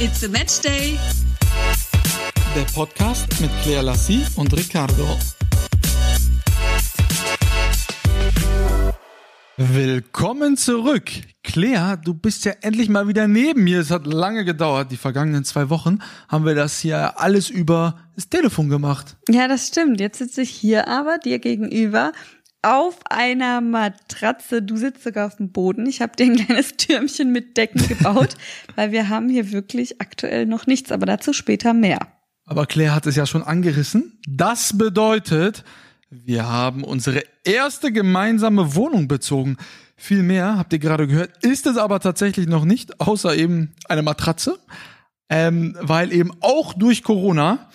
It's a Match Day. Der Podcast mit Claire Lassie und Ricardo. Willkommen zurück. Claire, du bist ja endlich mal wieder neben mir. Es hat lange gedauert. Die vergangenen zwei Wochen haben wir das hier alles über das Telefon gemacht. Ja, das stimmt. Jetzt sitze ich hier aber dir gegenüber auf einer Matratze. Du sitzt sogar auf dem Boden. Ich habe dir ein kleines Türmchen mit Decken gebaut, weil wir haben hier wirklich aktuell noch nichts, aber dazu später mehr. Aber Claire hat es ja schon angerissen. Das bedeutet, wir haben unsere erste gemeinsame Wohnung bezogen. Viel mehr, habt ihr gerade gehört, ist es aber tatsächlich noch nicht, außer eben eine Matratze. Ähm, weil eben auch durch Corona,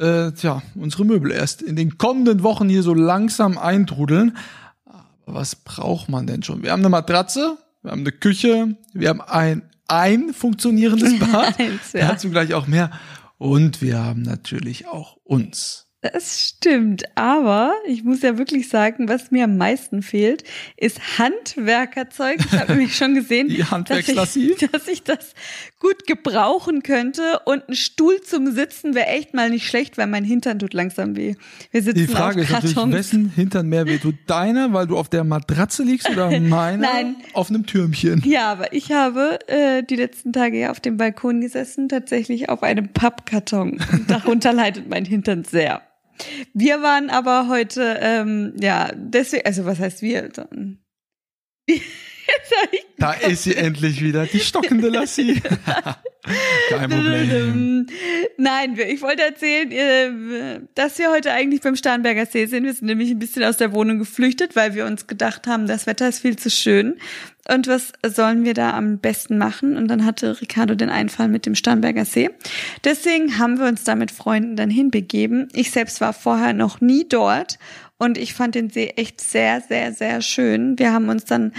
äh, tja, unsere Möbel erst in den kommenden Wochen hier so langsam eintrudeln. Aber was braucht man denn schon? Wir haben eine Matratze, wir haben eine Küche, wir haben ein, ein funktionierendes Bad. Eins, ja. Dazu gleich auch mehr. Und wir haben natürlich auch uns. Das stimmt, aber ich muss ja wirklich sagen, was mir am meisten fehlt, ist Handwerkerzeug. Ich habe nämlich schon gesehen, Die dass, ich, dass ich das gut gebrauchen könnte und ein Stuhl zum Sitzen wäre echt mal nicht schlecht, weil mein Hintern tut langsam weh. Wir sitzen Die Frage auf ist natürlich, wessen Hintern mehr wehtut? Deiner, weil du auf der Matratze liegst oder meiner Nein. auf einem Türmchen? Ja, aber ich habe äh, die letzten Tage ja auf dem Balkon gesessen, tatsächlich auf einem Pappkarton. Und darunter leidet mein Hintern sehr. Wir waren aber heute, ähm, ja, deswegen, also was heißt wir? Da ist sie endlich wieder, die stockende Lassie. Kein Problem. Nein, ich wollte erzählen, äh, dass wir heute eigentlich beim Starnberger See sind. Wir sind nämlich ein bisschen aus der Wohnung geflüchtet, weil wir uns gedacht haben, das Wetter ist viel zu schön. Und was sollen wir da am besten machen? Und dann hatte Ricardo den Einfall mit dem Starnberger See. Deswegen haben wir uns da mit Freunden dann hinbegeben. Ich selbst war vorher noch nie dort und ich fand den See echt sehr, sehr, sehr schön. Wir haben uns dann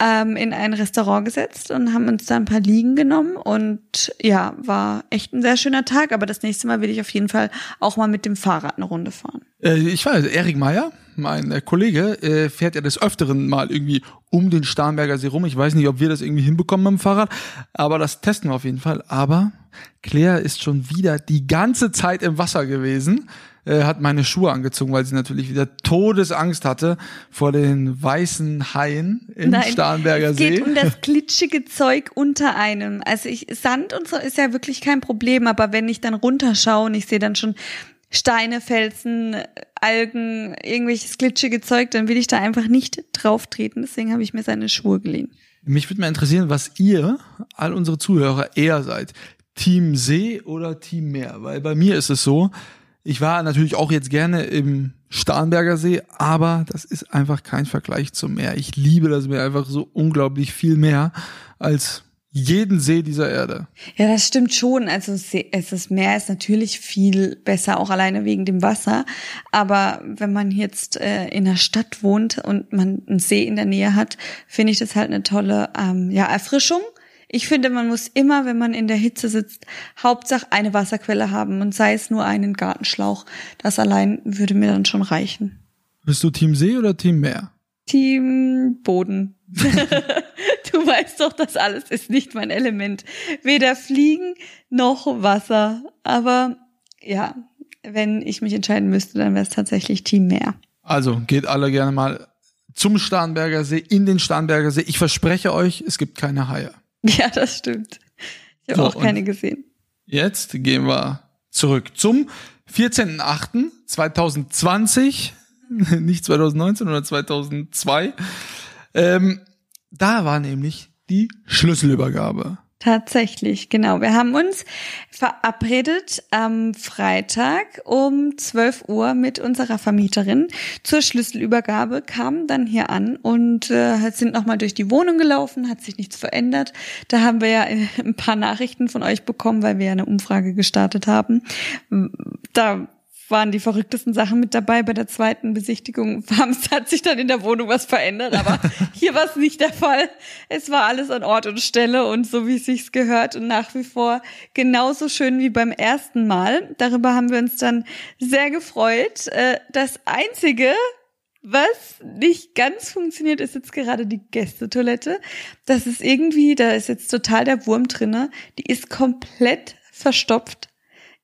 ähm, in ein Restaurant gesetzt und haben uns da ein paar Liegen genommen und ja, war echt ein sehr schöner Tag. Aber das nächste Mal will ich auf jeden Fall auch mal mit dem Fahrrad eine Runde fahren. Äh, ich weiß, Erik Meyer, mein äh, Kollege, äh, fährt ja des Öfteren mal irgendwie um den Starnberger See rum. Ich weiß nicht, ob wir das irgendwie hinbekommen mit dem Fahrrad, aber das testen wir auf jeden Fall. Aber Claire ist schon wieder die ganze Zeit im Wasser gewesen, äh, hat meine Schuhe angezogen, weil sie natürlich wieder Todesangst hatte vor den weißen Haien im Starnberger es See. geht um das glitschige Zeug unter einem. Also ich, Sand und so ist ja wirklich kein Problem, aber wenn ich dann runterschaue und ich sehe dann schon Steine, Felsen, Algen, irgendwelches glitschige Zeug, dann will ich da einfach nicht drauf treten. Deswegen habe ich mir seine Schuhe geliehen. Mich würde mal interessieren, was ihr, all unsere Zuhörer, eher seid. Team See oder Team Meer? Weil bei mir ist es so, ich war natürlich auch jetzt gerne im Starnberger See, aber das ist einfach kein Vergleich zum Meer. Ich liebe das Meer einfach so unglaublich viel mehr als jeden See dieser Erde. Ja, das stimmt schon. Also es das Meer ist natürlich viel besser, auch alleine wegen dem Wasser. Aber wenn man jetzt äh, in einer Stadt wohnt und man einen See in der Nähe hat, finde ich das halt eine tolle ähm, ja, Erfrischung. Ich finde, man muss immer, wenn man in der Hitze sitzt, Hauptsache eine Wasserquelle haben und sei es nur einen Gartenschlauch. Das allein würde mir dann schon reichen. Bist du Team See oder Team Meer? Team Boden. du weißt doch, das alles ist nicht mein Element. Weder Fliegen noch Wasser. Aber ja, wenn ich mich entscheiden müsste, dann wäre es tatsächlich Team Meer. Also geht alle gerne mal zum Starnberger See, in den Starnberger See. Ich verspreche euch, es gibt keine Haie. Ja, das stimmt. Ich habe So, auch keine gesehen. Jetzt gehen wir zurück zum 14.08.2020, nicht 2019 oder 2002. Ähm, da war nämlich die Schlüsselübergabe. Tatsächlich, genau. Wir haben uns verabredet am Freitag um 12 Uhr mit unserer Vermieterin zur Schlüsselübergabe, kamen dann hier an und äh, sind nochmal durch die Wohnung gelaufen, hat sich nichts verändert. Da haben wir ja äh, ein paar Nachrichten von euch bekommen, weil wir ja eine Umfrage gestartet haben. Da waren die verrücktesten Sachen mit dabei. Bei der zweiten Besichtigung haben- hat sich dann in der Wohnung was verändert, aber hier war es nicht der Fall. Es war alles an Ort und Stelle und so, wie es sich gehört und nach wie vor genauso schön wie beim ersten Mal. Darüber haben wir uns dann sehr gefreut. Äh, Das einzige, Was nicht ganz funktioniert, ist jetzt gerade die Gästetoilette. Das ist irgendwie, da ist jetzt total der Wurm drinne. Die ist komplett verstopft.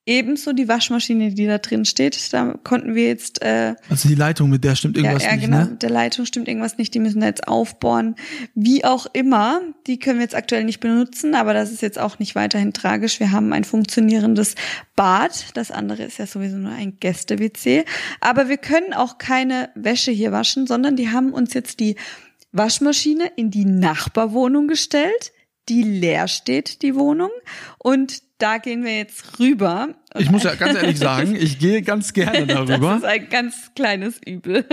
Ebenso die Waschmaschine, die da drin steht. Da konnten wir jetzt. Äh, also die Leitung, mit der stimmt irgendwas ja, ja, nicht, genau, ne? mit der Leitung stimmt irgendwas nicht. Die müssen da jetzt aufbohren. Wie auch immer. Die können wir jetzt aktuell nicht benutzen, aber das ist jetzt auch nicht weiterhin tragisch. Wir haben ein funktionierendes Bad. Das andere ist ja sowieso nur ein Gäste-WC. Aber wir können auch keine Wäsche hier waschen, sondern die haben uns jetzt die Waschmaschine in die Nachbarwohnung gestellt die leer steht, die Wohnung. Und da gehen wir jetzt rüber. Ich muss ja ganz ehrlich sagen, ich gehe ganz gerne darüber. Das ist ein ganz kleines Übel.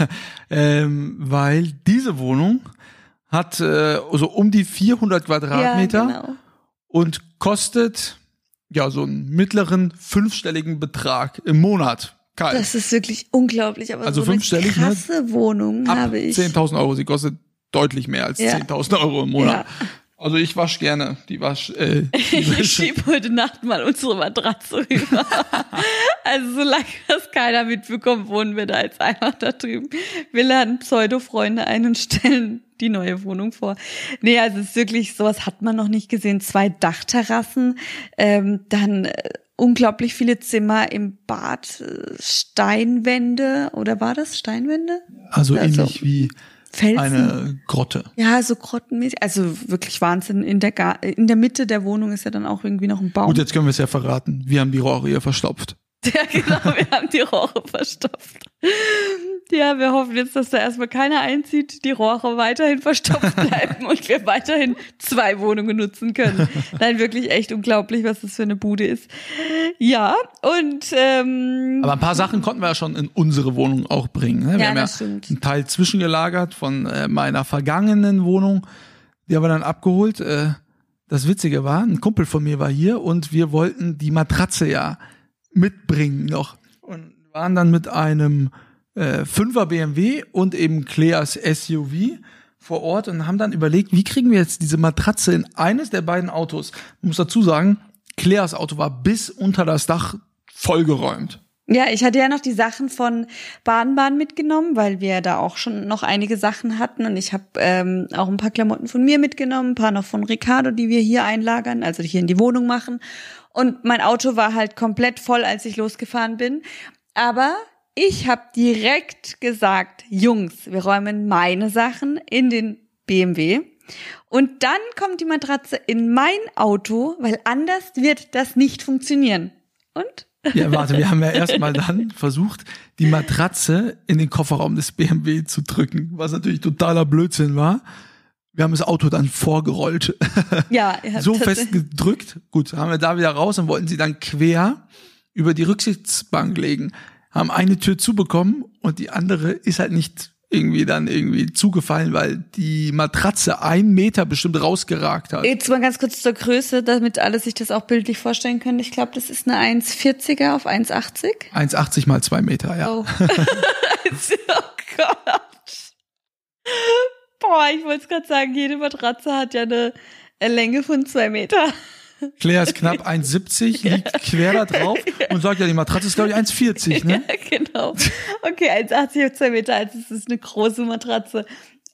ähm, weil diese Wohnung hat äh, so um die 400 Quadratmeter Ja, genau. und kostet ja so einen mittleren fünfstelligen Betrag im Monat. Kalt. Das ist wirklich unglaublich. Aber Also so eine fünfstellig, ne? krasse Wohnung Ab habe ich. 10.000 Euro. Sie kostet deutlich mehr als Ja. 10.000 Euro im Monat. Ja. Also ich wasche gerne die Wasch. Äh, die Ich Wäsche. schieb heute Nacht mal unsere Matratze rüber. also solange das keiner mitbekommt, wohnen wir da jetzt einfach da drüben. Wir laden Pseudo-Freunde ein und stellen die neue Wohnung vor. Nee, also es ist wirklich, sowas hat man noch nicht gesehen. Zwei Dachterrassen, ähm, dann äh, unglaublich viele Zimmer im Bad, äh, Steinwände, oder war das Steinwände? also Also, ähnlich wie Felsen? eine Grotte. Ja, so grottenmäßig. Also wirklich Wahnsinn. In der, Ga in der Mitte der Wohnung ist ja dann auch irgendwie noch ein Baum. Gut, jetzt können wir es ja verraten. Wir haben die Rohre hier verstopft. Ja, genau, wir haben die Rohre verstopft. Ja, wir hoffen jetzt, dass da erstmal keiner einzieht, die Rohre weiterhin verstopft bleiben und wir weiterhin zwei Wohnungen nutzen können. Nein, wirklich echt unglaublich, was das für eine Bude ist. Ja, und ähm, Aber ein paar Sachen konnten wir ja schon in unsere Wohnung auch bringen. Ne? Wir Ja, haben ja stimmt. einen Teil zwischengelagert von äh, meiner vergangenen Wohnung. Die haben wir dann abgeholt. Äh, das Witzige war, ein Kumpel von mir war hier und wir wollten die Matratze ja mitbringen noch. Und waren dann mit einem äh, 5er BMW und eben Cleas SUV vor Ort und haben dann überlegt, wie kriegen wir jetzt diese Matratze in eines der beiden Autos. Ich muss dazu sagen, Cleas Auto war bis unter das Dach vollgeräumt. Ja, ich hatte ja noch die Sachen von Baden-Baden mitgenommen, weil wir da auch schon noch einige Sachen hatten und ich habe ähm, auch ein paar Klamotten von mir mitgenommen, ein paar noch von Ricardo, die wir hier einlagern, also hier in die Wohnung machen. Und mein Auto war halt komplett voll, als ich losgefahren bin. Aber ich habe direkt gesagt, Jungs, wir räumen meine Sachen in den BMW. Und dann kommt die Matratze in mein Auto, weil anders wird das nicht funktionieren. Und? Ja, warte, wir haben ja erstmal dann versucht, die Matratze in den Kofferraum des BMW zu drücken, was natürlich totaler Blödsinn war. Wir haben das Auto dann vorgerollt, Ja, habt so tatsächlich- fest gedrückt. Gut, haben wir da wieder raus und wollten sie dann quer über die Rücksichtsbank legen. Haben eine Tür zubekommen und die andere ist halt nicht irgendwie dann irgendwie zugefallen, weil die Matratze einen Meter bestimmt rausgeragt hat. Jetzt mal ganz kurz zur Größe, damit alle sich das auch bildlich vorstellen können. Ich glaube, das ist eine 1,40er auf 1,80. 1,80 mal zwei Meter, ja. Oh. oh Gott. Boah, ich wollte es gerade sagen, jede Matratze hat ja eine Länge von zwei Meter. Claire ist knapp 1,70, liegt quer da drauf und sagt ja, die Matratze ist glaube ich 1,40, ne? Ja, genau. Okay, 1,80 auf zwei Meter, also es ist eine große Matratze.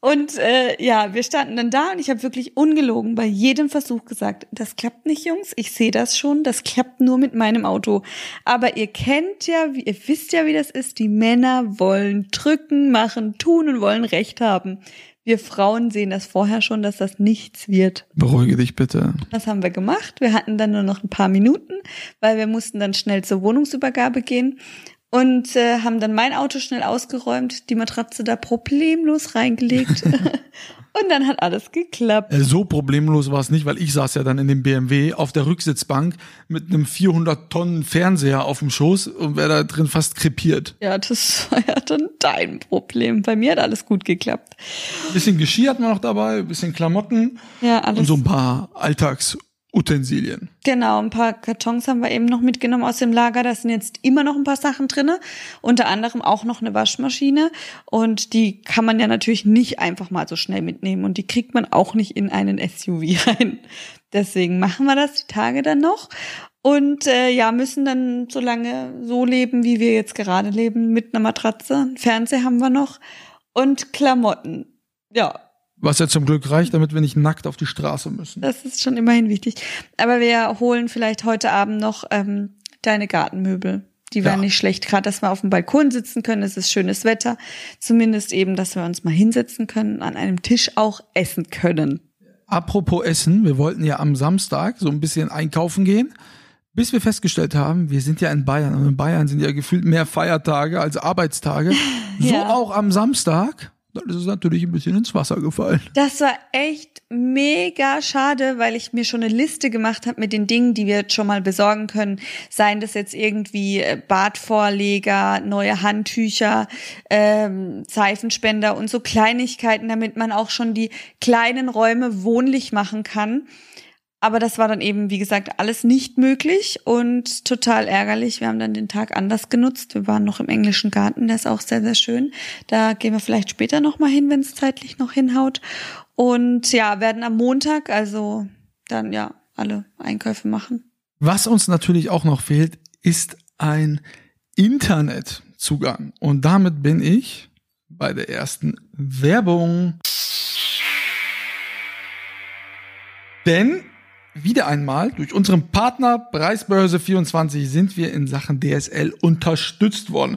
Und äh, ja, wir standen dann da und ich habe wirklich ungelogen bei jedem Versuch gesagt, das klappt nicht, Jungs, ich sehe das schon, das klappt nur mit meinem Auto. Aber ihr kennt ja, ihr wisst ja, wie das ist, die Männer wollen drücken, machen, tun und wollen Recht haben. Wir Frauen sehen das vorher schon, dass das nichts wird. Beruhige dich bitte. Was haben wir gemacht? Wir hatten dann nur noch ein paar Minuten, weil wir mussten dann schnell zur Wohnungsübergabe gehen und äh, haben dann mein Auto schnell ausgeräumt, die Matratze da problemlos reingelegt und dann hat alles geklappt. Äh, So problemlos war es nicht, weil ich saß ja dann in dem BMW auf der Rücksitzbank mit einem 400 Tonnen Fernseher auf dem Schoß und wäre da drin fast krepiert. Ja, das war ja dann dein Problem. Bei mir hat alles gut geklappt. bisschen Geschirr hatten wir noch dabei, ein bisschen Klamotten Ja, alles. und so ein paar Alltagsutensilien. Genau, ein paar Kartons haben wir eben noch mitgenommen aus dem Lager. Da sind jetzt immer noch ein paar Sachen drinne, unter anderem auch noch eine Waschmaschine. Und die kann man ja natürlich nicht einfach mal so schnell mitnehmen. Und die kriegt man auch nicht in einen SUV rein. Deswegen machen wir das die Tage dann noch. Und äh, ja, müssen dann so lange so leben, wie wir jetzt gerade leben, mit einer Matratze. Fernseher haben wir noch und Klamotten. Ja. Was ja zum Glück reicht, damit wir nicht nackt auf die Straße müssen. Das ist schon immerhin wichtig. Aber wir holen vielleicht heute Abend noch ähm, deine Gartenmöbel. Die wären ja. nicht schlecht, gerade dass wir auf dem Balkon sitzen können. Es ist schönes Wetter. Zumindest eben, dass wir uns mal hinsetzen können, an einem Tisch auch essen können. Apropos Essen, wir wollten ja am Samstag so ein bisschen einkaufen gehen, bis wir festgestellt haben, wir sind ja in Bayern und in Bayern sind ja gefühlt mehr Feiertage als Arbeitstage. ja. So auch am Samstag dann ist es natürlich ein bisschen ins Wasser gefallen. Das war echt mega schade, weil ich mir schon eine Liste gemacht habe mit den Dingen, die wir jetzt schon mal besorgen können. Seien das jetzt irgendwie äh, Badvorleger, neue Handtücher, ähm, Seifenspender und so Kleinigkeiten, damit man auch schon die kleinen Räume wohnlich machen kann. Aber das war dann eben, wie gesagt, alles nicht möglich und total ärgerlich. Wir haben dann den Tag anders genutzt. Wir waren noch im englischen Garten, der ist auch sehr, sehr schön. Da gehen wir vielleicht später nochmal hin, wenn es zeitlich noch hinhaut. Und ja, werden am Montag also dann ja alle Einkäufe machen. Was uns natürlich auch noch fehlt, ist ein Internetzugang. Und damit bin ich bei der ersten Werbung. Denn wieder einmal durch unseren Partner Preisbörse 24 sind wir in Sachen DSL unterstützt worden.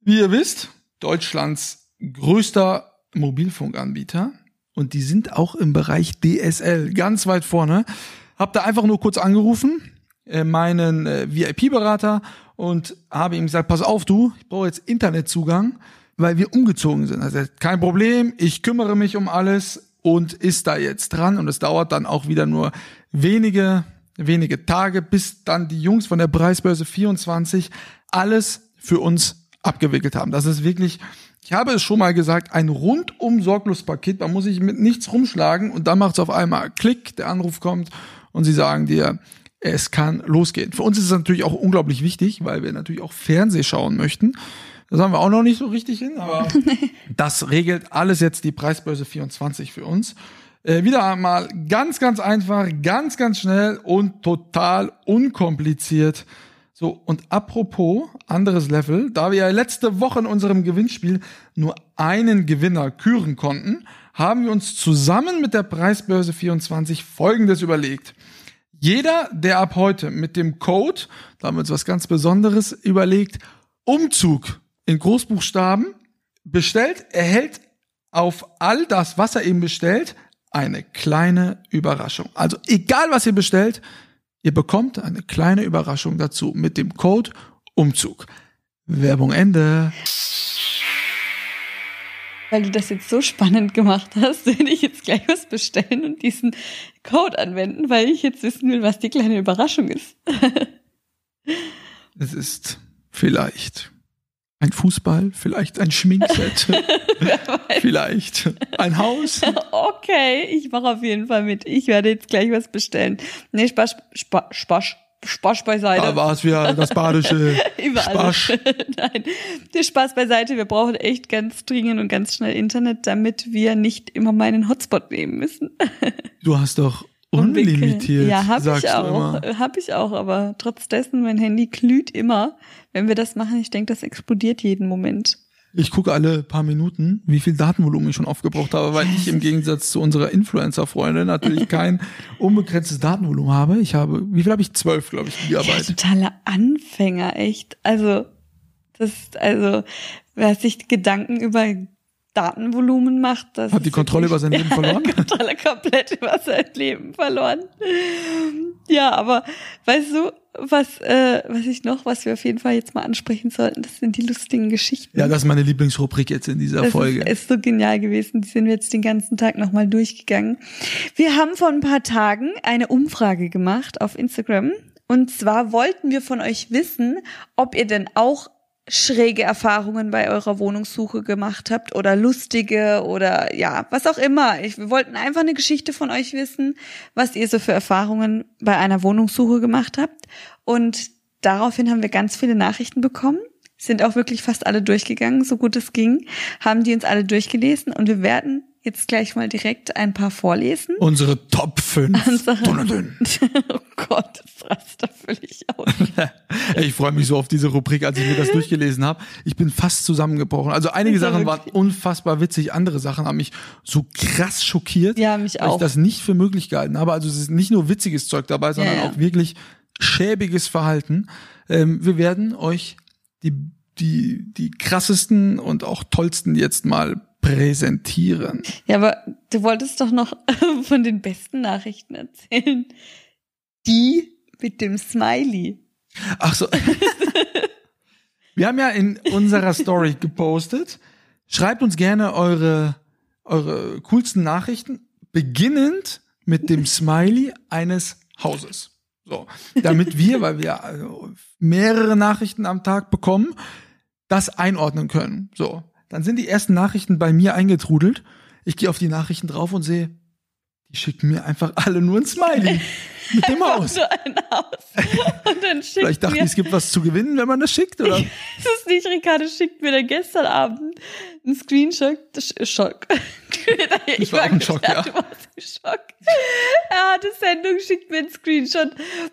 Wie ihr wisst, Deutschlands größter Mobilfunkanbieter und die sind auch im Bereich DSL ganz weit vorne. Hab da einfach nur kurz angerufen, äh, meinen äh, VIP-Berater und habe ihm gesagt, pass auf du, ich brauche jetzt Internetzugang, weil wir umgezogen sind. Also kein Problem, ich kümmere mich um alles und ist da jetzt dran und es dauert dann auch wieder nur wenige, wenige Tage, bis dann die Jungs von der Preisbörse 24 alles für uns abgewickelt haben. Das ist wirklich, ich habe es schon mal gesagt, ein rundum sorglos Paket. Man muss sich mit nichts rumschlagen und dann macht es auf einmal Klick, der Anruf kommt und sie sagen dir, es kann losgehen. Für uns ist es natürlich auch unglaublich wichtig, weil wir natürlich auch Fernseh schauen möchten. Das haben wir auch noch nicht so richtig hin, aber das regelt alles jetzt die Preisbörse 24 für uns. Äh, wieder einmal ganz, ganz einfach, ganz, ganz schnell und total unkompliziert. So, und apropos anderes Level, da wir ja letzte Woche in unserem Gewinnspiel nur einen Gewinner küren konnten, haben wir uns zusammen mit der Preisbörse 24 Folgendes überlegt. Jeder, der ab heute mit dem Code, da haben wir uns was ganz Besonderes überlegt, Umzug in Großbuchstaben bestellt, erhält auf all das, was er eben bestellt, eine kleine Überraschung. Also egal, was ihr bestellt, ihr bekommt eine kleine Überraschung dazu mit dem Code Umzug. Werbung Ende. Weil du das jetzt so spannend gemacht hast, werde ich jetzt gleich was bestellen und diesen Code anwenden, weil ich jetzt wissen will, was die kleine Überraschung ist. es ist vielleicht ein Fußball, vielleicht ein Schminkset, vielleicht ein Haus. Okay, ich mache auf jeden Fall mit. Ich werde jetzt gleich was bestellen. Nee, Spaß, Spaß, Spaß, Spaß beiseite. Da war es wieder das badische Spaß. Nein, der Spaß beiseite. Wir brauchen echt ganz dringend und ganz schnell Internet, damit wir nicht immer meinen Hotspot nehmen müssen. Du hast doch unlimitiert. Ja, habe ich auch. Habe ich auch, aber trotz dessen, mein Handy glüht immer, wenn wir das machen. Ich denke, das explodiert jeden Moment. Ich gucke alle paar Minuten, wie viel Datenvolumen ich schon aufgebraucht habe, weil ich im Gegensatz zu unserer Influencer-Freundin natürlich kein unbegrenztes Datenvolumen habe. Ich habe, wie viel habe ich? Zwölf, glaube ich, Gigabyte. Ja, totaler Anfänger, echt. Also, das, also, wer sich Gedanken über Datenvolumen macht. Das Hat die Kontrolle über sein Leben ja, verloren? Kontrolle komplett über sein Leben verloren. Ja, aber weißt du, was, äh, was ich noch, was wir auf jeden Fall jetzt mal ansprechen sollten, das sind die lustigen Geschichten. Ja, das ist meine Lieblingsrubrik jetzt in dieser das Folge. Ist, ist so genial gewesen. Die sind wir jetzt den ganzen Tag nochmal durchgegangen. Wir haben vor ein paar Tagen eine Umfrage gemacht auf Instagram. Und zwar wollten wir von euch wissen, ob ihr denn auch schräge Erfahrungen bei eurer Wohnungssuche gemacht habt oder lustige oder ja, was auch immer. Ich, wir wollten einfach eine Geschichte von euch wissen, was ihr so für Erfahrungen bei einer Wohnungssuche gemacht habt. Und daraufhin haben wir ganz viele Nachrichten bekommen, sind auch wirklich fast alle durchgegangen, so gut es ging, haben die uns alle durchgelesen und wir werden jetzt gleich mal direkt ein paar vorlesen. Unsere Top 5. Unsere- und dünn. oh Gott, das rast da völlig aus. Ich freue mich so auf diese Rubrik, als ich mir das durchgelesen habe. Ich bin fast zusammengebrochen. Also einige Sachen waren wirklich- unfassbar witzig, andere Sachen haben mich so krass schockiert, Ja, mich weil ich auch. das nicht für möglich gehalten habe. Also es ist nicht nur witziges Zeug dabei, sondern Ja, ja. auch wirklich schäbiges Verhalten. Ähm, wir werden euch die, die, die krassesten und auch tollsten jetzt mal präsentieren. Ja, aber du wolltest doch noch von den besten Nachrichten erzählen. Die mit dem Smiley. Ach so. Wir haben ja in unserer Story gepostet. Schreibt uns gerne eure, eure coolsten Nachrichten, beginnend mit dem Smiley eines Hauses. So, damit wir, weil wir also mehrere Nachrichten am Tag bekommen, das einordnen können. So, dann sind die ersten Nachrichten bei mir eingetrudelt. Ich gehe auf die Nachrichten drauf und sehe, die schicken mir einfach alle nur ein Smiley mit dem Haus. So ein Haus. Und dann schickt Vielleicht dachten mir, die, es gibt was zu gewinnen, wenn man das schickt, oder? ist es nicht, Ricardo schickt mir dann gestern Abend einen Screenshot. Das ist Schock. Ich war auch ein Schock, ja. ja. Du warst im Schock. Er hatte Sendung, schickt mir einen Screenshot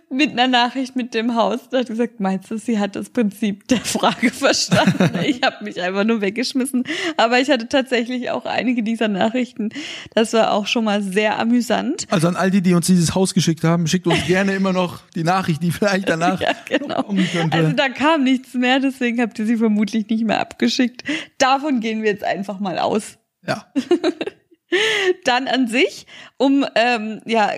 mit einer Nachricht mit dem Haus. Da hat gesagt, meinst du, sie hat das Prinzip der Frage verstanden? ich habe mich einfach nur weggeschmissen. Aber ich hatte tatsächlich auch einige dieser Nachrichten. Das war auch schon mal sehr amüsant. Also an all die, die uns dieses Haus geschickt haben, schickt uns gerne immer noch die Nachricht, die vielleicht danach Ja, genau. kommen könnte. Also da kam nichts mehr, deswegen habt ihr sie vermutlich nicht mehr abgeschickt. Davon gehen wir jetzt einfach mal aus. Ja. Dann an sich, um ähm, ja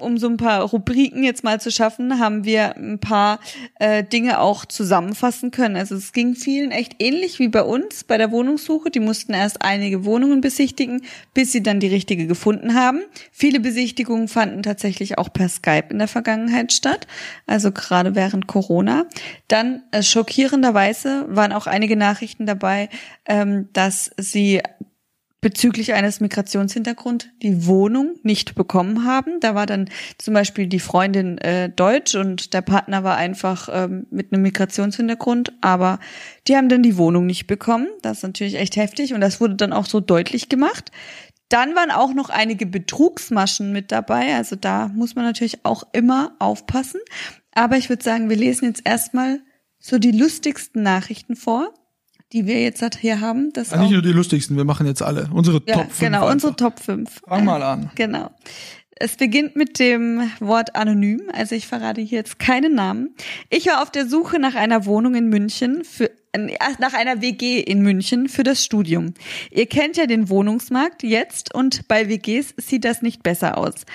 um so ein paar Rubriken jetzt mal zu schaffen, haben wir ein paar äh, Dinge auch zusammenfassen können. Also es ging vielen echt ähnlich wie bei uns bei der Wohnungssuche. Die mussten erst einige Wohnungen besichtigen, bis sie dann die richtige gefunden haben. Viele Besichtigungen fanden tatsächlich auch per Skype in der Vergangenheit statt, also gerade während Corona. Dann äh, schockierenderweise waren auch einige Nachrichten dabei, ähm, dass sie bezüglich eines Migrationshintergrund die Wohnung nicht bekommen haben. Da war dann zum Beispiel die Freundin äh, deutsch und der Partner war einfach ähm, mit einem Migrationshintergrund, aber die haben dann die Wohnung nicht bekommen. Das ist natürlich echt heftig und das wurde dann auch so deutlich gemacht. Dann waren auch noch einige Betrugsmaschen mit dabei, also da muss man natürlich auch immer aufpassen. Aber ich würde sagen, wir lesen jetzt erstmal so die lustigsten Nachrichten vor, die wir jetzt hier haben. Das Also nicht nur die lustigsten, wir machen jetzt alle. Unsere ja, Top 5. genau, einfach. unsere Top 5. Fang mal an. Genau. Es beginnt mit dem Wort anonym, also ich verrate hier jetzt keinen Namen. Ich war auf der Suche nach einer Wohnung in München für äh, nach einer WG in München für das Studium. Ihr kennt ja den Wohnungsmarkt jetzt und bei WGs sieht das nicht besser aus.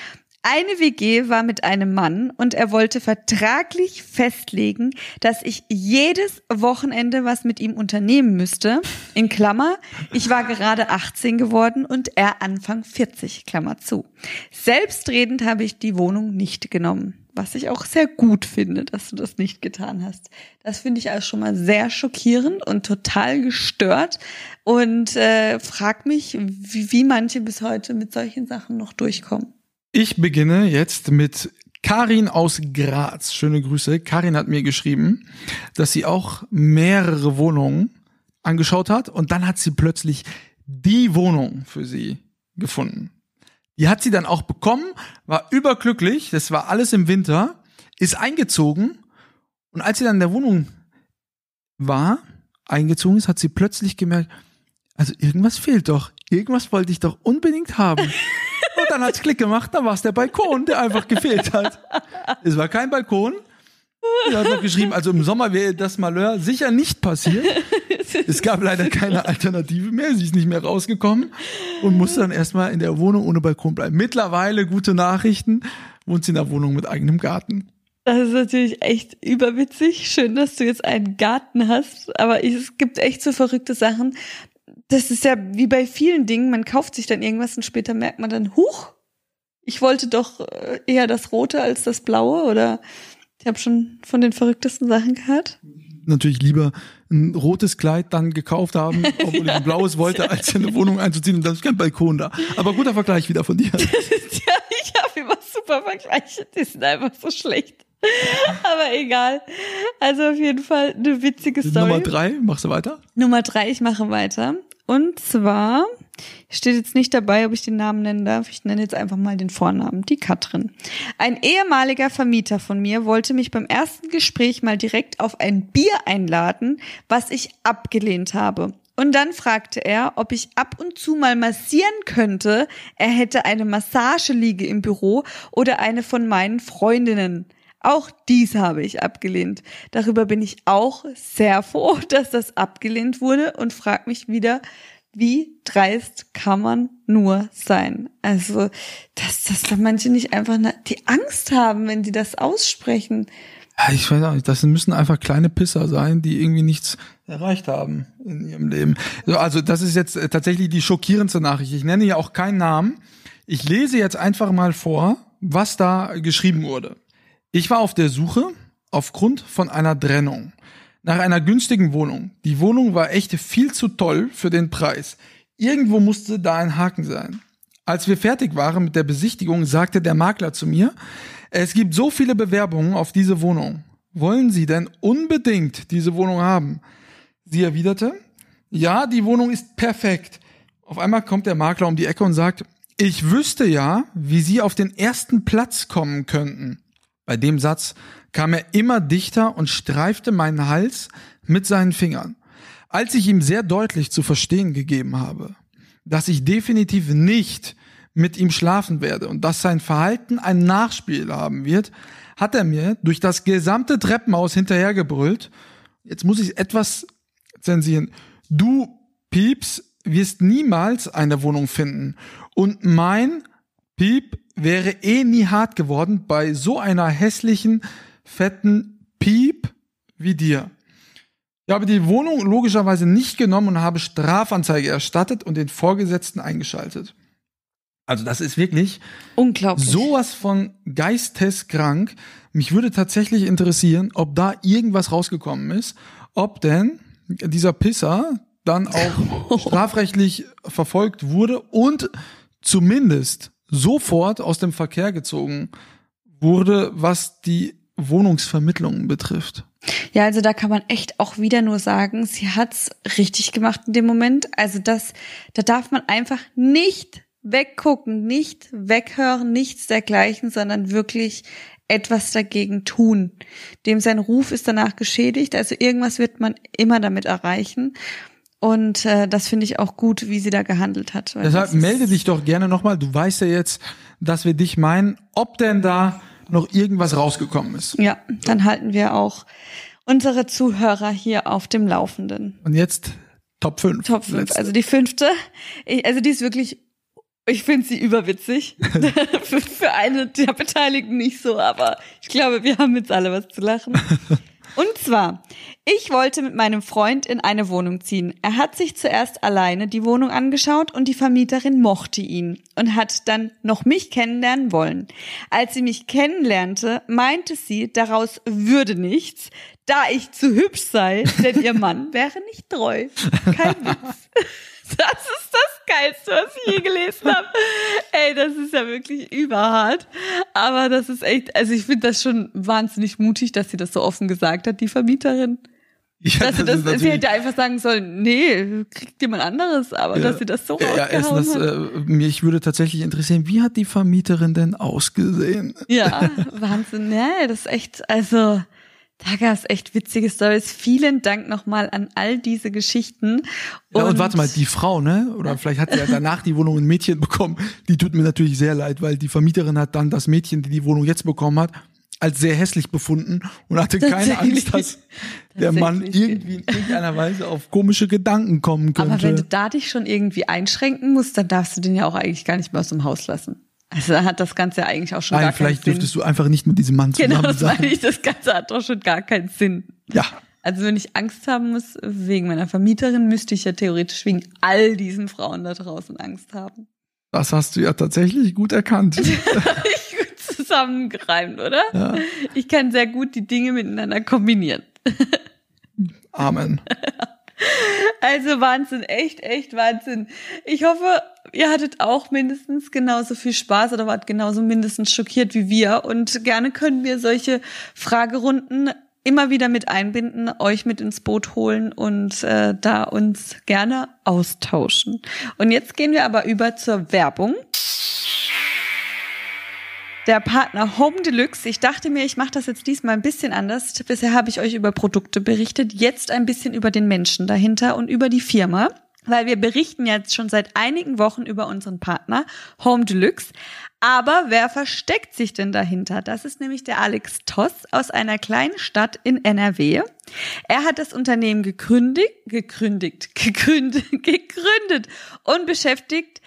Eine WG war mit einem Mann und er wollte vertraglich festlegen, dass ich jedes Wochenende was mit ihm unternehmen müsste. In Klammer, ich war gerade 18 geworden und er Anfang 40, Klammer zu. Selbstredend habe ich die Wohnung nicht genommen. Was ich auch sehr gut finde, dass du das nicht getan hast. Das finde ich also schon mal sehr schockierend und total gestört und äh, frag mich, wie, wie manche bis heute mit solchen Sachen noch durchkommen. Ich beginne jetzt mit Karin aus Graz. Schöne Grüße. Karin hat mir geschrieben, dass sie auch mehrere Wohnungen angeschaut hat und dann hat sie plötzlich die Wohnung für sie gefunden. Die hat sie dann auch bekommen, war überglücklich, das war alles im Winter, ist eingezogen und als sie dann in der Wohnung war, eingezogen ist, hat sie plötzlich gemerkt, also irgendwas fehlt doch, irgendwas wollte ich doch unbedingt haben. Dann hat's Klick gemacht, dann war es der Balkon, der einfach gefehlt hat. Es war kein Balkon. Sie hat noch geschrieben, also im Sommer wäre das Malheur sicher nicht passiert. Es gab leider keine Alternative mehr. Sie ist nicht mehr rausgekommen und musste dann erstmal in der Wohnung ohne Balkon bleiben. Mittlerweile gute Nachrichten, wohnt sie in der Wohnung mit eigenem Garten. Das ist natürlich echt überwitzig. Schön, dass du jetzt einen Garten hast. Aber es gibt echt so verrückte Sachen. Das ist ja wie bei vielen Dingen. Man kauft sich dann irgendwas und später merkt man dann, huch, ich wollte doch äh, eher das Rote als das Blaue. Oder ich habe schon von den verrücktesten Sachen gehört. Natürlich lieber ein rotes Kleid dann gekauft haben, obwohl ich ein blaues wollte, als in eine Wohnung einzuziehen und dann ist kein Balkon da. Aber guter Vergleich wieder von dir. ja, ich habe immer super Vergleiche. Die sind einfach so schlecht. Aber egal. Also auf jeden Fall eine witzige Story. Nummer drei, machst du weiter? Nummer drei, ich mache weiter. Und zwar Steht jetzt nicht dabei, ob ich den Namen nennen darf. Ich nenne jetzt einfach mal den Vornamen, die Katrin. Ein ehemaliger Vermieter von mir wollte mich beim ersten Gespräch mal direkt auf ein Bier einladen, was ich abgelehnt habe. Und dann fragte er, ob ich ab und zu mal massieren könnte. Er hätte eine Massageliege im Büro oder eine von meinen Freundinnen. Auch dies habe ich abgelehnt. Darüber bin ich auch sehr froh, dass das abgelehnt wurde und frag mich wieder, wie dreist kann man nur sein? Also, dass, dass da manche nicht einfach die Angst haben, wenn die das aussprechen. Ja, ich weiß auch nicht, das müssen einfach kleine Pisser sein, die irgendwie nichts erreicht haben in ihrem Leben. Also das ist jetzt äh, tatsächlich die schockierendste Nachricht. Ich nenne ja auch keinen Namen. Ich lese jetzt einfach mal vor, was da geschrieben wurde. Ich war auf der Suche aufgrund von einer Trennung nach einer günstigen Wohnung. Die Wohnung war echt viel zu toll für den Preis. Irgendwo musste da ein Haken sein. Als wir fertig waren mit der Besichtigung, sagte der Makler zu mir, es gibt so viele Bewerbungen auf diese Wohnung. Wollen Sie denn unbedingt diese Wohnung haben? Sie erwiderte, ja, die Wohnung ist perfekt. Auf einmal kommt der Makler um die Ecke und sagt, ich wüsste ja, wie Sie auf den ersten Platz kommen könnten. Bei dem Satz kam er immer dichter und streifte meinen Hals mit seinen Fingern. Als ich ihm sehr deutlich zu verstehen gegeben habe, dass ich definitiv nicht mit ihm schlafen werde und dass sein Verhalten ein Nachspiel haben wird, hat er mir durch das gesamte Treppenhaus hinterhergebrüllt. Jetzt muss ich etwas zensieren. Du, Pieps, wirst niemals eine Wohnung finden. Und mein Piep wäre eh nie hart geworden bei so einer hässlichen, fetten Piep wie dir. Ich habe die Wohnung logischerweise nicht genommen und habe Strafanzeige erstattet und den Vorgesetzten eingeschaltet. Also das ist wirklich unglaublich. Sowas von geisteskrank. Mich würde tatsächlich interessieren, ob da irgendwas rausgekommen ist, ob denn dieser Pisser dann auch strafrechtlich verfolgt wurde und zumindest sofort aus dem Verkehr gezogen wurde, was die Wohnungsvermittlung betrifft. Ja, also da kann man echt auch wieder nur sagen, sie hat's richtig gemacht in dem Moment. Also das, da darf man einfach nicht weggucken, nicht weghören, nichts dergleichen, sondern wirklich etwas dagegen tun. Dem sein Ruf ist danach geschädigt, also irgendwas wird man immer damit erreichen. Und äh, das finde ich auch gut, wie sie da gehandelt hat. Deshalb melde dich doch gerne nochmal. Du weißt ja jetzt, dass wir dich meinen, ob denn da noch irgendwas rausgekommen ist. Ja, dann halten wir auch unsere Zuhörer hier auf dem Laufenden. Und jetzt Top 5. Top 5. Also die fünfte, also die ist wirklich ich finde sie überwitzig. für, für eine der Beteiligten nicht so, aber ich glaube, wir haben jetzt alle was zu lachen. Und zwar, ich wollte mit meinem Freund in eine Wohnung ziehen. Er hat sich zuerst alleine die Wohnung angeschaut und die Vermieterin mochte ihn und hat dann noch mich kennenlernen wollen. Als sie mich kennenlernte, meinte sie, daraus würde nichts, da ich zu hübsch sei, denn ihr Mann wäre nicht treu. Kein Witz. Das ist das Geilste, was ich je gelesen habe. Ey, das ist ja wirklich überhart. Aber das ist echt, also ich finde das schon wahnsinnig mutig, dass sie das so offen gesagt hat, die Vermieterin. Ja, dass das sie, das, sie hätte einfach sagen sollen, nee, kriegt jemand anderes, aber ja, dass sie das so ja, erstens, das, äh, mich würde tatsächlich interessieren, wie hat die Vermieterin denn ausgesehen? Ja, Wahnsinn, nee, das ist echt, also da gab es echt witzige Stories. Vielen Dank nochmal an all diese Geschichten. Und, ja, und warte mal, die Frau, ne? Oder vielleicht hat sie ja danach die Wohnung ein Mädchen bekommen. Die tut mir natürlich sehr leid, weil die Vermieterin hat dann das Mädchen, die die Wohnung jetzt bekommen hat, als sehr hässlich befunden und hatte keine Angst, dass der Mann irgendwie in irgendeiner Weise auf komische Gedanken kommen könnte. Aber wenn du da dich schon irgendwie einschränken musst, dann darfst du den ja auch eigentlich gar nicht mehr aus dem Haus lassen. Also hat das Ganze ja eigentlich auch schon Nein, gar keinen Sinn. Vielleicht dürftest du einfach nicht mit diesem Mann zusammen genau, das sein. Meine ich, das Ganze hat doch schon gar keinen Sinn. Ja. Also wenn ich Angst haben muss wegen meiner Vermieterin, müsste ich ja theoretisch wegen all diesen Frauen da draußen Angst haben. Das hast du ja tatsächlich gut erkannt. ich gut zusammengereimt, oder? Ja. Ich kann sehr gut die Dinge miteinander kombinieren. Amen. Also Wahnsinn, echt, echt Wahnsinn. Ich hoffe, ihr hattet auch mindestens genauso viel Spaß oder wart genauso mindestens schockiert wie wir. Und gerne können wir solche Fragerunden immer wieder mit einbinden, euch mit ins Boot holen und äh, da uns gerne austauschen. Und jetzt gehen wir aber über zur Werbung. Der Partner Home Deluxe. Ich dachte mir, ich mache das jetzt diesmal ein bisschen anders. Bisher habe ich euch über Produkte berichtet, jetzt ein bisschen über den Menschen dahinter und über die Firma weil wir berichten jetzt schon seit einigen Wochen über unseren Partner Home Deluxe. Aber wer versteckt sich denn dahinter? Das ist nämlich der Alex Toss aus einer kleinen Stadt in NRW. Er hat das Unternehmen gegründet, gegründet, gegründet, gegründet und beschäftigt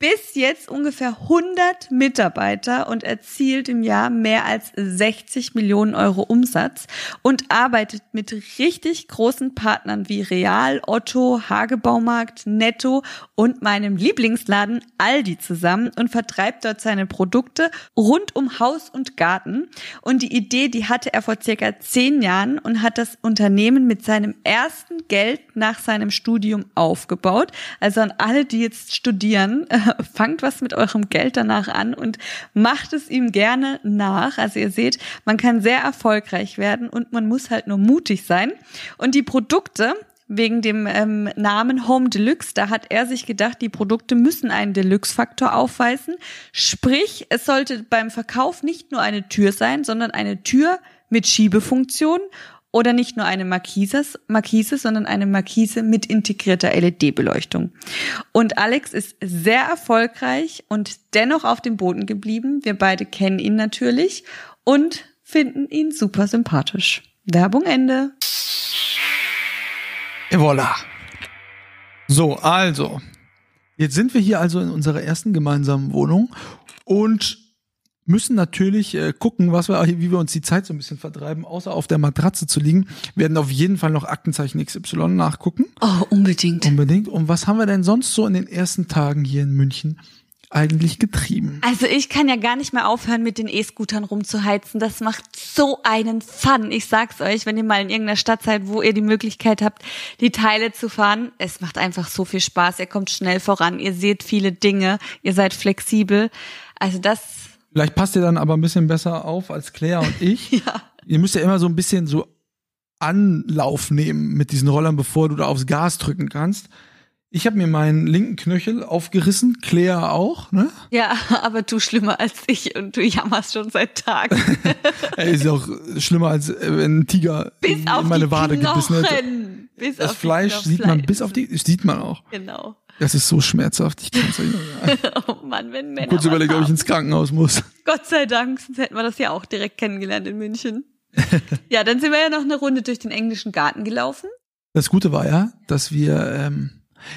bis jetzt ungefähr 100 Mitarbeiter und erzielt im Jahr mehr als 60 Millionen Euro Umsatz und arbeitet mit richtig großen Partnern wie Real, Otto, Hagebaumarkt, Netto und meinem Lieblingsladen Aldi zusammen und vertreibt dort seine Produkte rund um Haus und Garten. Und die Idee, die hatte er vor circa zehn Jahren und hat das Unternehmen mit seinem ersten Geld nach seinem Studium aufgebaut. Also an alle, die jetzt studieren, fangt was mit eurem Geld danach an und macht es ihm gerne nach. Also ihr seht, man kann sehr erfolgreich werden und man muss halt nur mutig sein. Und die Produkte, wegen dem ähm, Namen Home Deluxe. Da hat er sich gedacht, die Produkte müssen einen Deluxe-Faktor aufweisen. Sprich, es sollte beim Verkauf nicht nur eine Tür sein, sondern eine Tür mit Schiebefunktion oder nicht nur eine Markise, Markise, sondern eine Markise mit integrierter LED-Beleuchtung. Und Alex ist sehr erfolgreich und dennoch auf dem Boden geblieben. Wir beide kennen ihn natürlich und finden ihn super sympathisch. Werbung Ende. Et voilà. So, also. Jetzt sind wir hier also in unserer ersten gemeinsamen Wohnung und müssen natürlich äh, gucken, was wir, wie wir uns die Zeit so ein bisschen vertreiben, außer auf der Matratze zu liegen. Wir werden auf jeden Fall noch Aktenzeichen XY nachgucken. Oh, unbedingt. Unbedingt. Und was haben wir denn sonst so in den ersten Tagen hier in München eigentlich getrieben? Also ich kann ja gar nicht mehr aufhören, mit den E-Scootern rumzuheizen. Das macht so einen Fun. Ich sag's euch, wenn ihr mal in irgendeiner Stadt seid, wo ihr die Möglichkeit habt, die Teile zu fahren. Es macht einfach so viel Spaß. Ihr kommt schnell voran. Ihr seht viele Dinge. Ihr seid flexibel. Also das Vielleicht passt ihr dann aber ein bisschen besser auf als Claire und ich. ja. Ihr müsst ja immer so ein bisschen so Anlauf nehmen mit diesen Rollern, bevor du da aufs Gas drücken kannst. Ich habe mir meinen linken Knöchel aufgerissen, Claire auch, ne? Ja, aber du schlimmer als ich und du jammerst schon seit Tagen. Ey, ist ja auch schlimmer als äh, wenn ein Tiger bis in auf meine Wade Knochen. gebissen hätte. Bis Das auf die Fleisch sieht man bis auf die, sieht man auch. Genau. Das ist so schmerzhaft. Ich kann's euch nicht sagen. Oh Mann, wenn Männer Kurz überlegt, ob ich ins Krankenhaus muss. Gott sei Dank, sonst hätten wir das ja auch direkt kennengelernt in München. ja, dann sind wir ja noch eine Runde durch den englischen Garten gelaufen. Das Gute war ja, dass wir, ähm,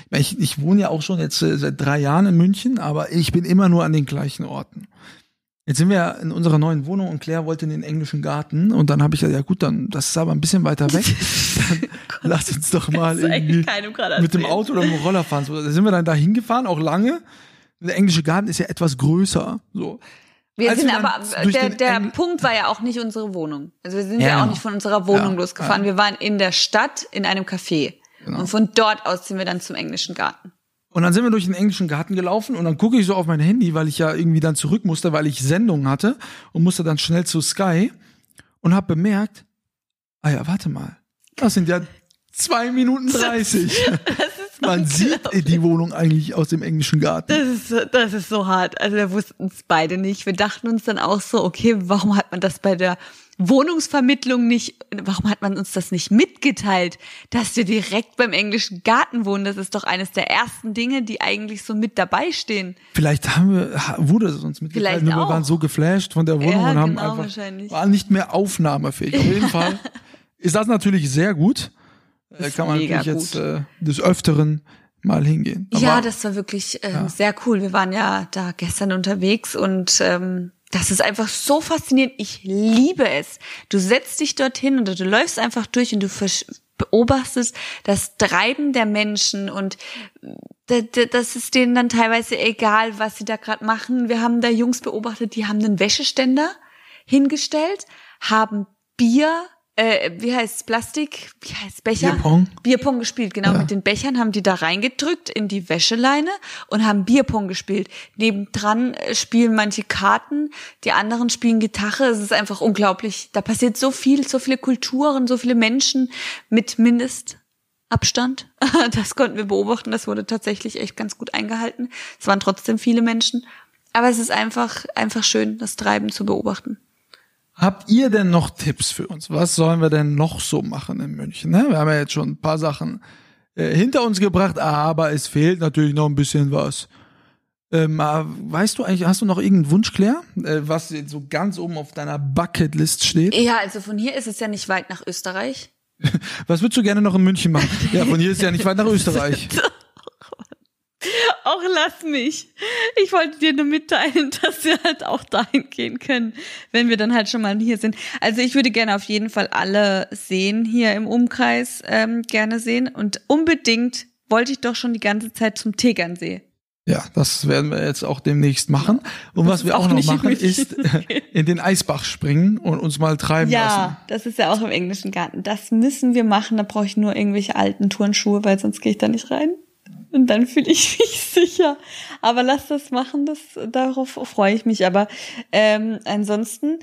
ich, ich wohne ja auch schon jetzt äh, seit drei Jahren in München, aber ich bin immer nur an den gleichen Orten. Jetzt sind wir in unserer neuen Wohnung und Claire wollte in den englischen Garten und dann habe ich gesagt, ja gut, dann das ist aber ein bisschen weiter weg. Dann lass uns doch mal irgendwie mit dem. Auto oder mit dem Roller fahren. So, da sind wir dann da hingefahren, auch lange. Der englische Garten ist ja etwas größer. So. Wir Als sind wir aber, durch der, der Engl- Punkt war ja auch nicht unsere Wohnung. Also wir sind Ja, ja, auch genau. nicht von unserer Wohnung Ja, losgefahren. Wir waren in der Stadt in einem Café. Genau. Und von dort aus sind wir dann zum englischen Garten. Und dann sind wir durch den englischen Garten gelaufen und dann gucke ich so auf mein Handy, weil ich ja irgendwie dann zurück musste, weil ich Sendungen hatte und musste dann schnell zu Sky und habe bemerkt, ah ja, warte mal, das sind ja zwei Minuten dreißig. Man sieht die Wohnung eigentlich aus dem englischen Garten. Das ist, das ist so hart. Also wir wussten es beide nicht. Wir dachten uns dann auch so, okay, warum hat man das bei der Wohnungsvermittlung nicht, warum hat man uns das nicht mitgeteilt, dass wir direkt beim englischen Garten wohnen? Das ist doch eines der ersten Dinge, die eigentlich so mit dabei stehen. Vielleicht haben wir, wurde es uns mitgeteilt, Vielleicht nur wir waren so geflasht von der Wohnung Ja, und haben genau, einfach, wahrscheinlich. waren nicht mehr aufnahmefähig. Auf jeden Fall ist das natürlich sehr gut. Da ist kann man natürlich jetzt gut. äh, des Öfteren mal hingehen. ja, Aber- das war wirklich ähm, sehr cool. Wir waren ja da gestern unterwegs und ähm, das ist einfach so faszinierend. Ich liebe es. Du setzt dich dorthin und du läufst einfach durch und du beobachtest das Treiben der Menschen und d- das ist denen dann teilweise egal, was sie da gerade machen. Wir haben da Jungs beobachtet, die haben einen Wäscheständer hingestellt, haben Bier äh, wie heißt Plastik, wie heißt Becher? Bierpong. Bierpong gespielt, genau. Ja. Mit den Bechern haben die da reingedrückt in die Wäscheleine und haben Bierpong gespielt. Nebendran äh, spielen manche Karten, die anderen spielen Gitarre. Es ist einfach unglaublich. Da passiert so viel, so viele Kulturen, so viele Menschen mit Mindestabstand. Das konnten wir beobachten. Das wurde tatsächlich echt ganz gut eingehalten. Es waren trotzdem viele Menschen. Aber es ist einfach, einfach schön, das Treiben zu beobachten. Habt ihr denn noch Tipps für uns? Was sollen wir denn noch so machen in München? Ne? Wir haben ja jetzt schon ein paar Sachen äh, hinter uns gebracht, aber es fehlt natürlich noch ein bisschen was. Ähm, äh, weißt du eigentlich, hast du noch irgendeinen Wunsch, Claire, äh, was jetzt so ganz oben auf deiner Bucketlist steht? Ja, also von hier ist es ja nicht weit nach Österreich. Was würdest du gerne noch in München machen? Ja, von hier ist ja nicht weit nach Österreich. Auch lass mich. Ich wollte dir nur mitteilen, dass wir halt auch dahin gehen können, wenn wir dann halt schon mal hier sind. Also ich würde gerne auf jeden Fall alle sehen hier im Umkreis ähm, gerne sehen und unbedingt wollte ich doch schon die ganze Zeit zum Tegernsee. Ja, das werden wir jetzt auch demnächst machen. Und was ist wir auch noch machen, ist äh, in den Eisbach springen und uns mal treiben lassen. Ja, das ist ja auch im englischen Garten. Das müssen wir machen. Da brauche ich nur irgendwelche alten Turnschuhe, weil sonst gehe ich da nicht rein. Und dann fühle ich mich sicher. Aber lass das machen, das, darauf freue ich mich. Aber ähm, ansonsten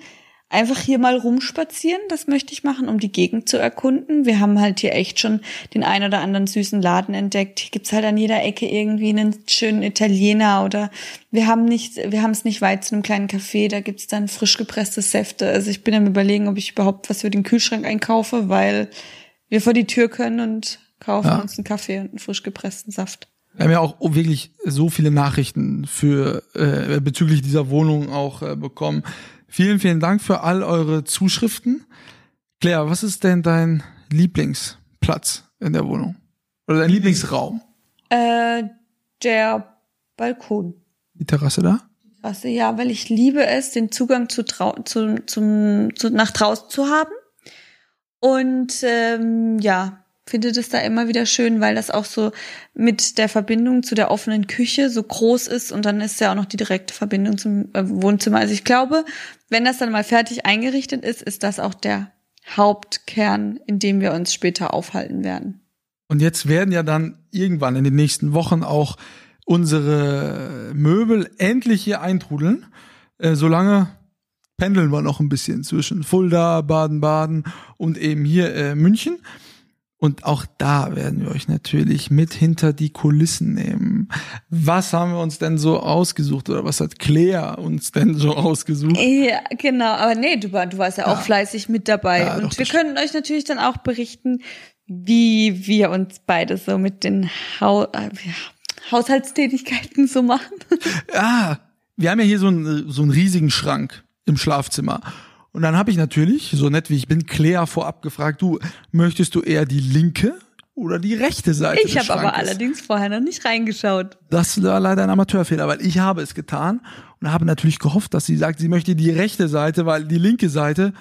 einfach hier mal rumspazieren, das möchte ich machen, um die Gegend zu erkunden. Wir haben halt hier echt schon den ein oder anderen süßen Laden entdeckt. Hier gibt's halt an jeder Ecke irgendwie einen schönen Italiener oder wir haben nicht, wir haben es nicht weit zu einem kleinen Café, da gibt's dann frisch gepresste Säfte. Also ich bin am überlegen, ob ich überhaupt was für den Kühlschrank einkaufe, weil wir vor die Tür können und kaufen Ja. uns einen Kaffee und einen frisch gepressten Saft. Wir haben ja auch wirklich so viele Nachrichten für äh, bezüglich dieser Wohnung auch äh, bekommen. Vielen, vielen Dank für all eure Zuschriften. Claire, was ist denn dein Lieblingsplatz in der Wohnung? Oder dein Lieblingsraum? Äh, der Balkon. Die Terrasse da? Also ja, weil ich liebe es, den Zugang zu, trau zu, zum, zu nach draußen zu haben. Und ähm, ja, finde das da immer wieder schön, weil das auch so mit der Verbindung zu der offenen Küche so groß ist und dann ist ja auch noch die direkte Verbindung zum äh, Wohnzimmer. Also ich glaube, wenn das dann mal fertig eingerichtet ist, ist das auch der Hauptkern, in dem wir uns später aufhalten werden. Und jetzt werden ja dann irgendwann in den nächsten Wochen auch unsere Möbel endlich hier eintrudeln. Äh, solange pendeln wir noch ein bisschen zwischen Fulda, Baden-Baden und eben hier äh, München. Und auch da werden wir euch natürlich mit hinter die Kulissen nehmen. Was haben wir uns denn so ausgesucht oder was hat Claire uns denn so ausgesucht? Ja, genau. Aber nee, du, war- du warst ja auch Ja. fleißig mit dabei. Ja, und wir können euch natürlich dann auch berichten, wie wir uns beide so mit den Hau äh, ja, Haushaltstätigkeiten so machen. Ah, wir haben ja hier so einen, so einen riesigen Schrank im Schlafzimmer. Und dann habe ich natürlich, so nett wie ich bin, Claire vorab gefragt, du, möchtest du eher die linke oder die rechte Seite Ich habe aber allerdings vorher noch nicht reingeschaut. Das war leider ein Amateurfehler, weil ich habe es getan und habe natürlich gehofft, dass sie sagt, sie möchte die rechte Seite, weil die linke Seite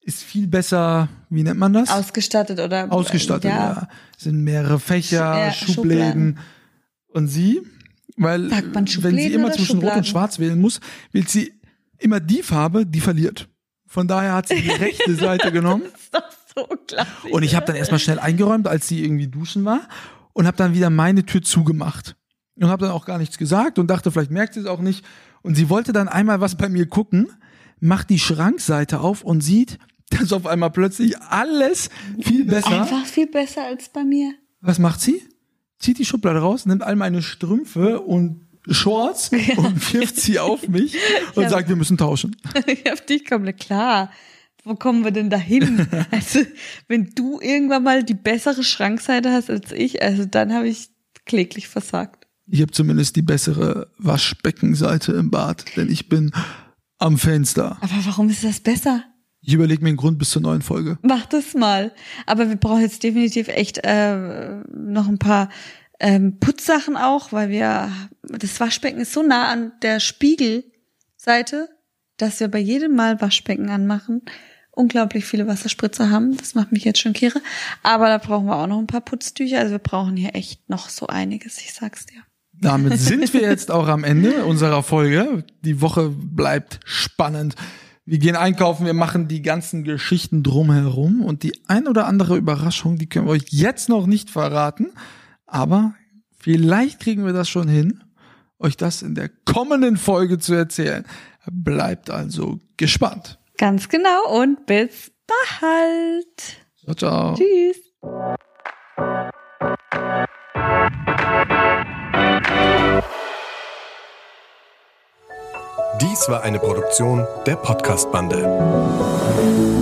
ist viel besser, wie nennt man das? Ausgestattet oder Ausgestattet, ja. Sind mehrere Fächer, Ja, Schubläden. Schubladen. Und sie, weil wenn sie immer zwischen Rot Schubladen? und Schwarz wählen muss, wählt sie immer die Farbe, die verliert. Von daher hat sie die rechte Seite genommen. Das ist doch so unglaublich. Und ich habe dann erstmal schnell eingeräumt, als sie irgendwie duschen war und habe dann wieder meine Tür zugemacht. Und habe dann auch gar nichts gesagt und dachte, vielleicht merkt sie es auch nicht. Und sie wollte dann einmal was bei mir gucken, macht die Schrankseite auf und sieht, dass auf einmal plötzlich alles viel besser. Einfach viel besser als bei mir. Was macht sie? Zieht die Schublade raus, nimmt all meine Strümpfe und Shorts und wirft sie auf mich und Ja. sagt, wir müssen tauschen. Auf dich kommt klar. Wo kommen wir denn da hin? Also, wenn du irgendwann mal die bessere Schrankseite hast als ich, also dann habe ich kläglich versagt. Ich habe zumindest die bessere Waschbeckenseite im Bad, denn ich bin am Fenster. Aber warum ist das besser? Ich überlege mir einen Grund bis zur neuen Folge. Mach das mal. Aber wir brauchen jetzt definitiv echt äh, noch ein paar ähm, Putzsachen auch, weil wir das Waschbecken ist so nah an der Spiegelseite, dass wir bei jedem Mal Waschbecken anmachen unglaublich viele Wasserspritzer haben. Das macht mich jetzt schon kirre. Aber da brauchen wir auch noch ein paar Putztücher. Also wir brauchen hier echt noch so einiges, ich sag's dir. Damit sind wir jetzt auch am Ende unserer Folge. Die Woche bleibt spannend. Wir gehen einkaufen, wir machen die ganzen Geschichten drumherum und die ein oder andere Überraschung, die können wir euch jetzt noch nicht verraten, aber vielleicht kriegen wir das schon hin, euch das in der kommenden Folge zu erzählen. Bleibt also gespannt. Ganz genau und bis bald. Ciao, ciao. Tschüss. Dies war eine Produktion der Podcast-Bande.